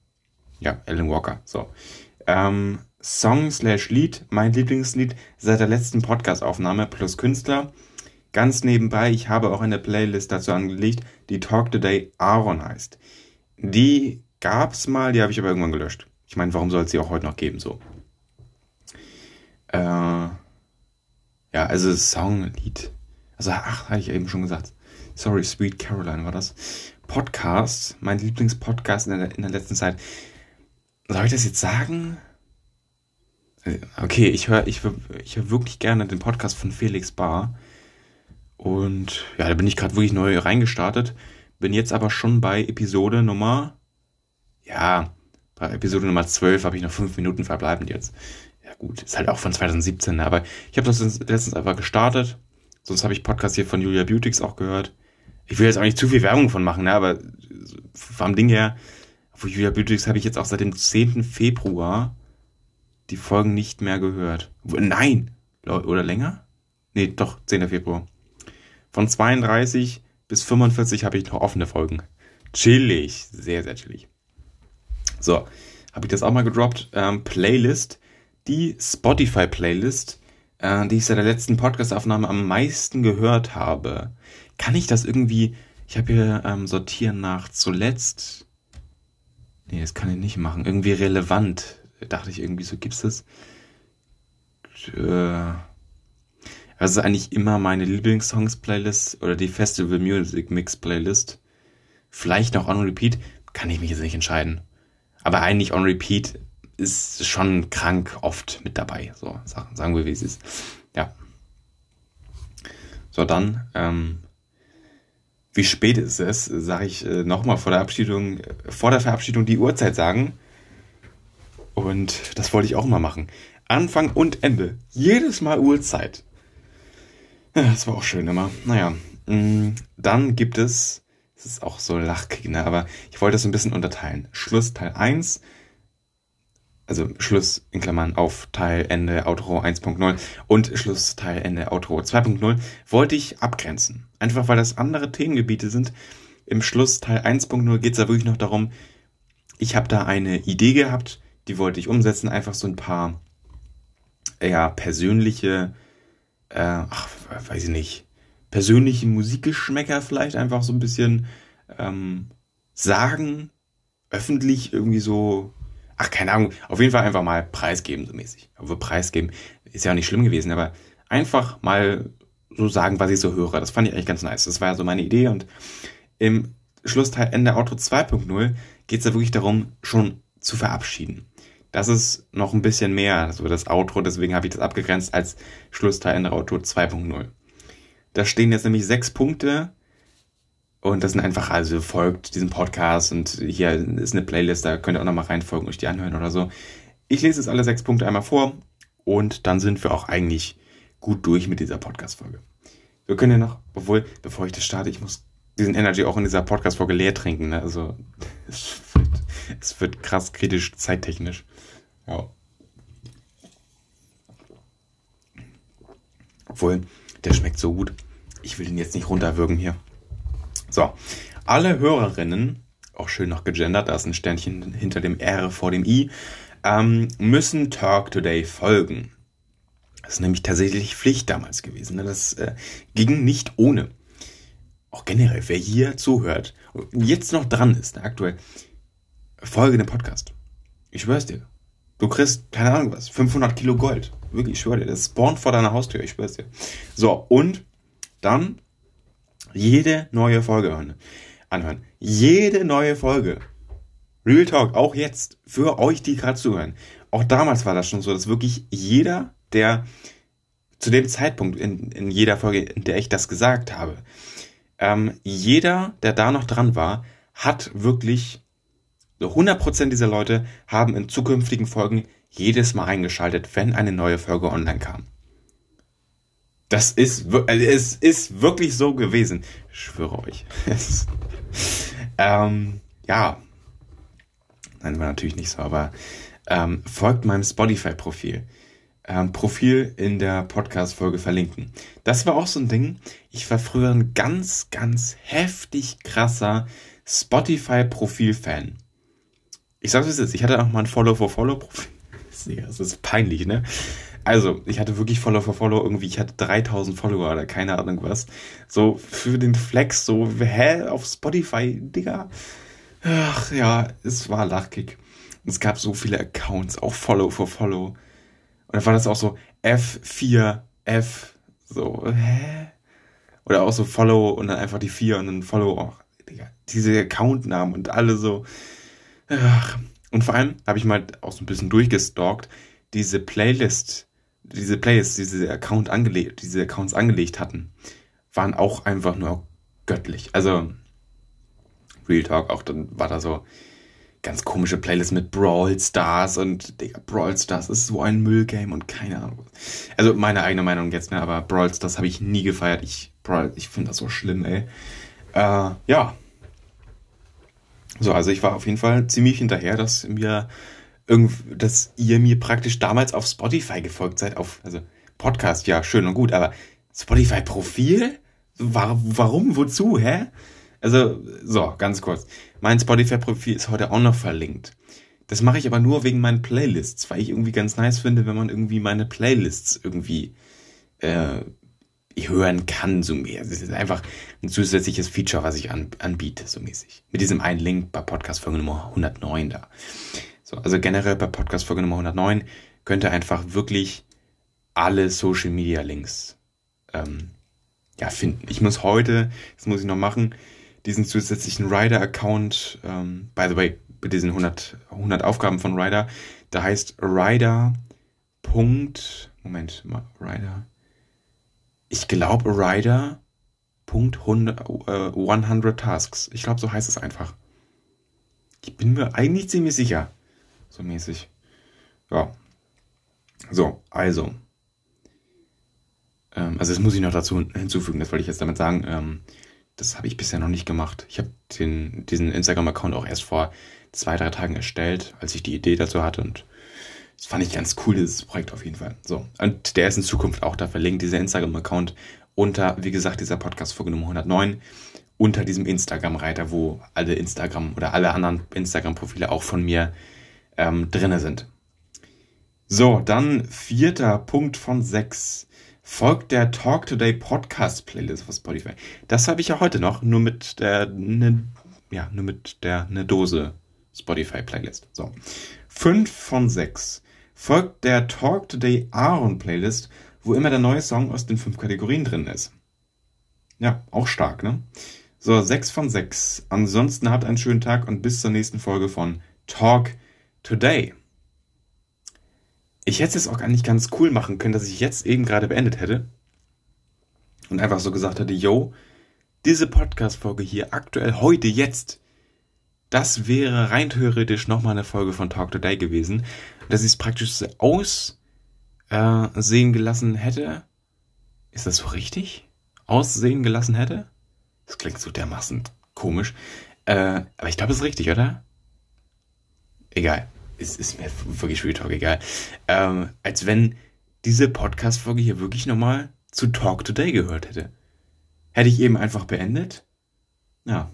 Ja, Alan Walker. So. Ähm, Song slash Lied, mein Lieblingslied seit der letzten Podcast-Aufnahme plus Künstler. Ganz nebenbei, ich habe auch eine Playlist dazu angelegt, die Talk Today Aaron heißt. Die gab's mal, die habe ich aber irgendwann gelöscht. Ich meine, warum soll es sie auch heute noch geben, so? Äh, ja, also Song, Lied. Also, ach, hatte ich eben schon gesagt. Sorry, Sweet Caroline war das. Podcast, mein Lieblingspodcast in der, in der letzten Zeit. Soll ich das jetzt sagen? Äh, okay, ich höre ich ich hör wirklich gerne den Podcast von Felix Bar. Und ja, da bin ich gerade wirklich neu reingestartet. Bin jetzt aber schon bei Episode Nummer. Ja, bei Episode Nummer 12 habe ich noch fünf Minuten verbleibend jetzt ja gut, ist halt auch von 2017, ne? aber ich habe das letztens einfach gestartet. Sonst habe ich Podcast hier von Julia Beautix auch gehört. Ich will jetzt auch nicht zu viel Werbung von machen, ne? aber vom Ding her, von Julia Beautix habe ich jetzt auch seit dem 10. Februar die Folgen nicht mehr gehört. Nein! Oder länger? Nee, doch, 10. Februar. Von 32 bis 45 habe ich noch offene Folgen. Chillig. Sehr, sehr chillig. So, habe ich das auch mal gedroppt. Ähm, Playlist die Spotify-Playlist, äh, die ich seit der letzten Podcast-Aufnahme am meisten gehört habe. Kann ich das irgendwie, ich habe hier ähm, sortieren nach zuletzt. Nee, das kann ich nicht machen. Irgendwie relevant. Dachte ich irgendwie, so gibt's das. Äh, also eigentlich immer meine Lieblingssongs-Playlist oder die Festival Music Mix Playlist. Vielleicht noch on repeat. Kann ich mich jetzt nicht entscheiden. Aber eigentlich on repeat ist schon krank oft mit dabei. So, sagen wir, wie es ist. Ja. So, dann, ähm, wie spät ist es, sage ich äh, nochmal vor der Abschiedung, vor der Verabschiedung die Uhrzeit sagen. Und das wollte ich auch mal machen. Anfang und Ende. Jedes Mal Uhrzeit. Ja, das war auch schön immer. Naja, mm, dann gibt es, das ist auch so Lachkick, ne? aber ich wollte das ein bisschen unterteilen. Schluss Teil 1 also Schluss in Klammern auf Teil Ende Outro 1.0 und Schluss Teil Ende Outro 2.0 wollte ich abgrenzen. Einfach weil das andere Themengebiete sind. Im Schluss Teil 1.0 geht es da wirklich noch darum, ich habe da eine Idee gehabt, die wollte ich umsetzen, einfach so ein paar ja, persönliche, äh, ach, weiß ich nicht, persönliche Musikgeschmäcker vielleicht einfach so ein bisschen ähm, sagen, öffentlich irgendwie so, ach, keine Ahnung, auf jeden Fall einfach mal preisgeben, so mäßig. Aber preisgeben ist ja auch nicht schlimm gewesen, aber einfach mal so sagen, was ich so höre. Das fand ich eigentlich ganz nice. Das war ja so meine Idee und im Schlussteil Ende Auto 2.0 geht es ja wirklich darum, schon zu verabschieden. Das ist noch ein bisschen mehr, so das Outro, deswegen habe ich das abgegrenzt als Schlussteil Ende Auto 2.0. Da stehen jetzt nämlich sechs Punkte und das sind einfach, also folgt diesem Podcast und hier ist eine Playlist, da könnt ihr auch nochmal reinfolgen und euch die anhören oder so. Ich lese jetzt alle sechs Punkte einmal vor und dann sind wir auch eigentlich gut durch mit dieser Podcast-Folge. Wir können ja noch, obwohl, bevor ich das starte, ich muss diesen Energy auch in dieser Podcast-Folge leer trinken. Ne? Also es wird, es wird krass kritisch, zeittechnisch. Ja. Obwohl, der schmeckt so gut. Ich will den jetzt nicht runterwürgen hier. So, alle Hörerinnen, auch schön noch gegendert, da ist ein Sternchen hinter dem R vor dem I, ähm, müssen Talk Today folgen. Das ist nämlich tatsächlich Pflicht damals gewesen. Ne? Das äh, ging nicht ohne. Auch generell, wer hier zuhört und jetzt noch dran ist, ne, aktuell, folge dem Podcast. Ich schwör's dir. Du kriegst, keine Ahnung was, 500 Kilo Gold. Wirklich, ich schwöre dir, das spawnt vor deiner Haustür, ich schwör's dir. So, und dann jede neue Folge hören, anhören. Jede neue Folge. Real Talk, auch jetzt, für euch, die gerade zuhören. Auch damals war das schon so, dass wirklich jeder, der zu dem Zeitpunkt in, in jeder Folge, in der ich das gesagt habe, ähm, jeder, der da noch dran war, hat wirklich, so 100% dieser Leute haben in zukünftigen Folgen jedes Mal eingeschaltet, wenn eine neue Folge online kam. Das ist, also es ist wirklich so gewesen. Ich schwöre euch. ähm, ja. Nein, war natürlich nicht so, aber ähm, folgt meinem Spotify-Profil. Ähm, Profil in der Podcast-Folge verlinken. Das war auch so ein Ding. Ich war früher ein ganz, ganz heftig krasser Spotify-Profil-Fan. Ich sag's wie es ist. Ich hatte auch mal ein Follow-for-Follow-Profil. Das ist peinlich, ne? Also, ich hatte wirklich Follow Follow irgendwie, ich hatte 3000 Follower oder keine Ahnung was. So, für den Flex, so, hä, auf Spotify, Digga. Ach ja, es war lachkick. Es gab so viele Accounts, auch Follow for Follow. Und dann war das auch so F4, F, so, hä? Oder auch so Follow und dann einfach die 4 und dann Follow, auch, Digga, diese Accountnamen und alle so. Ach. Und vor allem habe ich mal auch so ein bisschen durchgestalkt, diese Playlist diese Plays, diese Account angelegt, diese Accounts angelegt hatten, waren auch einfach nur göttlich. Also Real Talk, auch dann war da so ganz komische Playlist mit Brawl Stars und Digga, Brawl Stars ist so ein Müllgame und keine Ahnung. Also meine eigene Meinung jetzt, ne, aber Brawl Stars habe ich nie gefeiert. Ich Brawl, ich finde das so schlimm, ey. Äh, ja. So, also ich war auf jeden Fall ziemlich hinterher, dass mir dass ihr mir praktisch damals auf Spotify gefolgt seid, auf, also Podcast, ja, schön und gut, aber Spotify-Profil? War, warum? Wozu? Hä? Also, so, ganz kurz. Mein Spotify-Profil ist heute auch noch verlinkt. Das mache ich aber nur wegen meinen Playlists, weil ich irgendwie ganz nice finde, wenn man irgendwie meine Playlists irgendwie äh, hören kann, so mehr. Das ist einfach ein zusätzliches Feature, was ich an, anbiete, so mäßig. Mit diesem einen Link bei Podcast-Folge Nummer 109 da. So, also generell bei Podcast Folge Nummer 109 könnt ihr einfach wirklich alle Social Media Links ähm, ja, finden. Ich muss heute, das muss ich noch machen, diesen zusätzlichen Rider-Account, ähm, by the way, mit diesen 100, 100 Aufgaben von Rider, da heißt Rider. Moment, Rider. Ich glaube Rider. Punkt 100, äh, 100 Tasks. Ich glaube, so heißt es einfach. Ich bin mir eigentlich ziemlich sicher. So mäßig. Ja. So, also. Ähm, also das muss ich noch dazu hinzufügen, das wollte ich jetzt damit sagen. Ähm, das habe ich bisher noch nicht gemacht. Ich habe diesen Instagram-Account auch erst vor zwei, drei Tagen erstellt, als ich die Idee dazu hatte und das fand ich ganz cool, dieses Projekt auf jeden Fall. So. Und der ist in Zukunft auch da verlinkt, dieser Instagram-Account, unter, wie gesagt, dieser Podcast-Folge Nummer 109, unter diesem Instagram-Reiter, wo alle Instagram oder alle anderen Instagram-Profile auch von mir ähm, drinne sind. So, dann vierter Punkt von sechs. Folgt der Talk Today Podcast Playlist auf Spotify. Das habe ich ja heute noch, nur mit der, ne, ja, nur mit der eine Dose Spotify-Playlist. So. Fünf von sechs folgt der Talk Today Aaron Playlist, wo immer der neue Song aus den fünf Kategorien drin ist. Ja, auch stark, ne? So, sechs von sechs. Ansonsten habt einen schönen Tag und bis zur nächsten Folge von Talk Today. Ich hätte es auch eigentlich ganz cool machen können, dass ich jetzt eben gerade beendet hätte und einfach so gesagt hätte, yo, diese Podcast-Folge hier aktuell heute jetzt, das wäre rein theoretisch nochmal eine Folge von Talk Today gewesen, dass ich es praktisch so aussehen gelassen hätte. Ist das so richtig? Aussehen gelassen hätte? Das klingt so dermaßen komisch. Äh, aber ich glaube, es ist richtig, oder? Egal. Es ist mir wirklich Real Talk egal. Ähm, als wenn diese Podcast-Folge hier wirklich nochmal zu Talk Today gehört hätte. Hätte ich eben einfach beendet? Ja.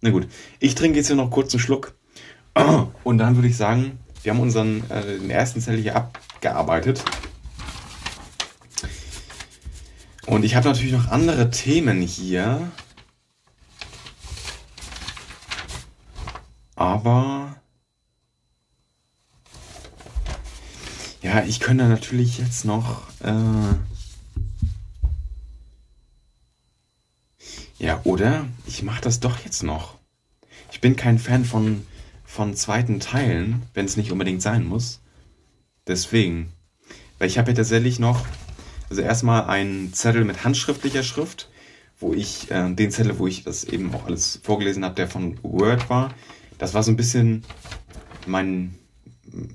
Na gut. Ich trinke jetzt hier noch kurz einen Schluck. Und dann würde ich sagen, wir haben unseren äh, den ersten Zettel hier abgearbeitet. Und ich habe natürlich noch andere Themen hier. Aber ja, ich könnte natürlich jetzt noch äh, ja, oder ich mache das doch jetzt noch. Ich bin kein Fan von von zweiten Teilen, wenn es nicht unbedingt sein muss. Deswegen, weil ich habe ja tatsächlich noch also erstmal einen Zettel mit handschriftlicher Schrift, wo ich äh, den Zettel, wo ich das eben auch alles vorgelesen habe, der von Word war das war so ein bisschen mein,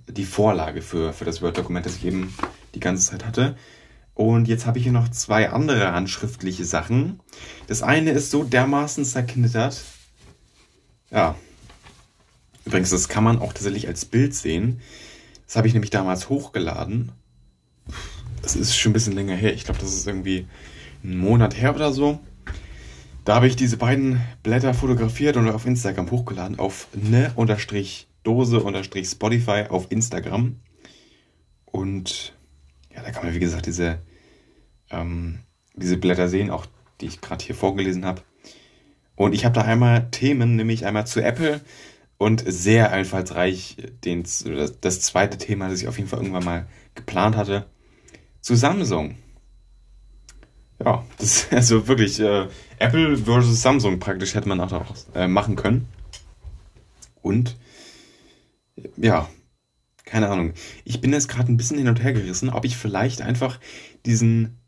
die Vorlage für, für das Word-Dokument, das ich eben die ganze Zeit hatte. Und jetzt habe ich hier noch zwei andere handschriftliche Sachen. Das eine ist so dermaßen zerknittert. Ja. Übrigens, das kann man auch tatsächlich als Bild sehen. Das habe ich nämlich damals hochgeladen. Das ist schon ein bisschen länger her. Ich glaube, das ist irgendwie einen Monat her oder so. Da habe ich diese beiden Blätter fotografiert und auf Instagram hochgeladen auf ne Dose Spotify auf Instagram. Und ja, da kann man wie gesagt diese, ähm, diese Blätter sehen, auch die ich gerade hier vorgelesen habe. Und ich habe da einmal Themen, nämlich einmal zu Apple und sehr einfallsreich den, das, zweite Thema, das ich auf jeden Fall irgendwann mal geplant hatte, zu Samsung. Ja, das ist also wirklich äh, Apple versus Samsung praktisch hätte man auch daraus äh, machen können. Und ja, keine Ahnung. Ich bin jetzt gerade ein bisschen hin und her gerissen, ob ich vielleicht einfach diesen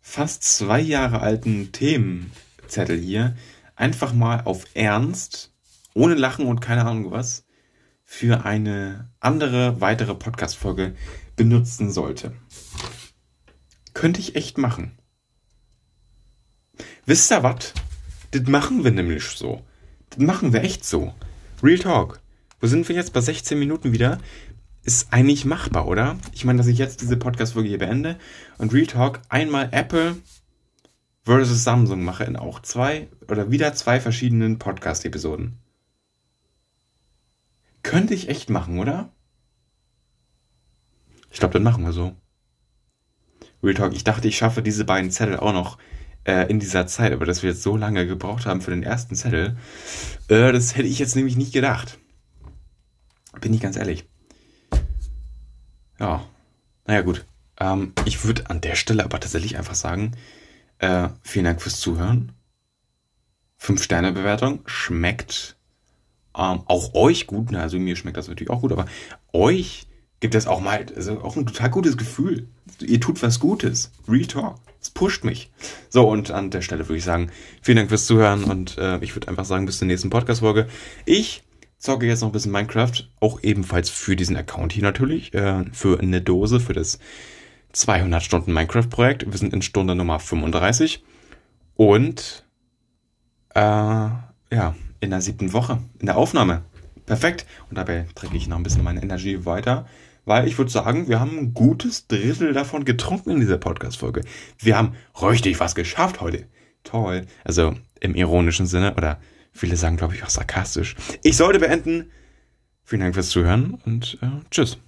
fast zwei Jahre alten Themenzettel hier einfach mal auf Ernst, ohne Lachen und keine Ahnung was, für eine andere, weitere Podcast-Folge benutzen sollte. Könnte ich echt machen. Wisst ihr was? Das machen wir nämlich so. Das machen wir echt so. Real Talk. Wo sind wir jetzt? Bei 16 Minuten wieder. Ist eigentlich machbar, oder? Ich meine, dass ich jetzt diese Podcast-Folge hier beende und Real Talk einmal Apple versus Samsung mache in auch zwei oder wieder zwei verschiedenen Podcast-Episoden. Könnte ich echt machen, oder? Ich glaube, dann machen wir so. Real Talk, ich dachte, ich schaffe diese beiden Zettel auch noch äh, in dieser Zeit, aber dass wir jetzt so lange gebraucht haben für den ersten Zettel, äh, das hätte ich jetzt nämlich nicht gedacht. Bin ich ganz ehrlich. Ja, naja gut. Ähm, ich würde an der Stelle aber tatsächlich einfach sagen, äh, vielen Dank fürs Zuhören. Fünf Sterne Bewertung schmeckt ähm, auch euch gut. Also mir schmeckt das natürlich auch gut, aber euch gibt es auch mal also auch ein total gutes Gefühl. Ihr tut was Gutes. Real Talk. Es pusht mich. So, und an der Stelle würde ich sagen, vielen Dank fürs Zuhören und äh, ich würde einfach sagen, bis zur nächsten Podcast-Folge. Ich zocke jetzt noch ein bisschen Minecraft, auch ebenfalls für diesen Account hier natürlich, äh, für eine Dose, für das 200 Stunden Minecraft-Projekt. Wir sind in Stunde Nummer 35 und äh, ja, in der siebten Woche, in der Aufnahme. Perfekt. Und dabei trinke ich noch ein bisschen meine Energie weiter weil ich würde sagen, wir haben ein gutes Drittel davon getrunken in dieser Podcast-Folge. Wir haben richtig was geschafft heute. Toll. Also im ironischen Sinne oder viele sagen, glaube ich, auch sarkastisch. Ich sollte beenden. Vielen Dank fürs Zuhören und äh, tschüss.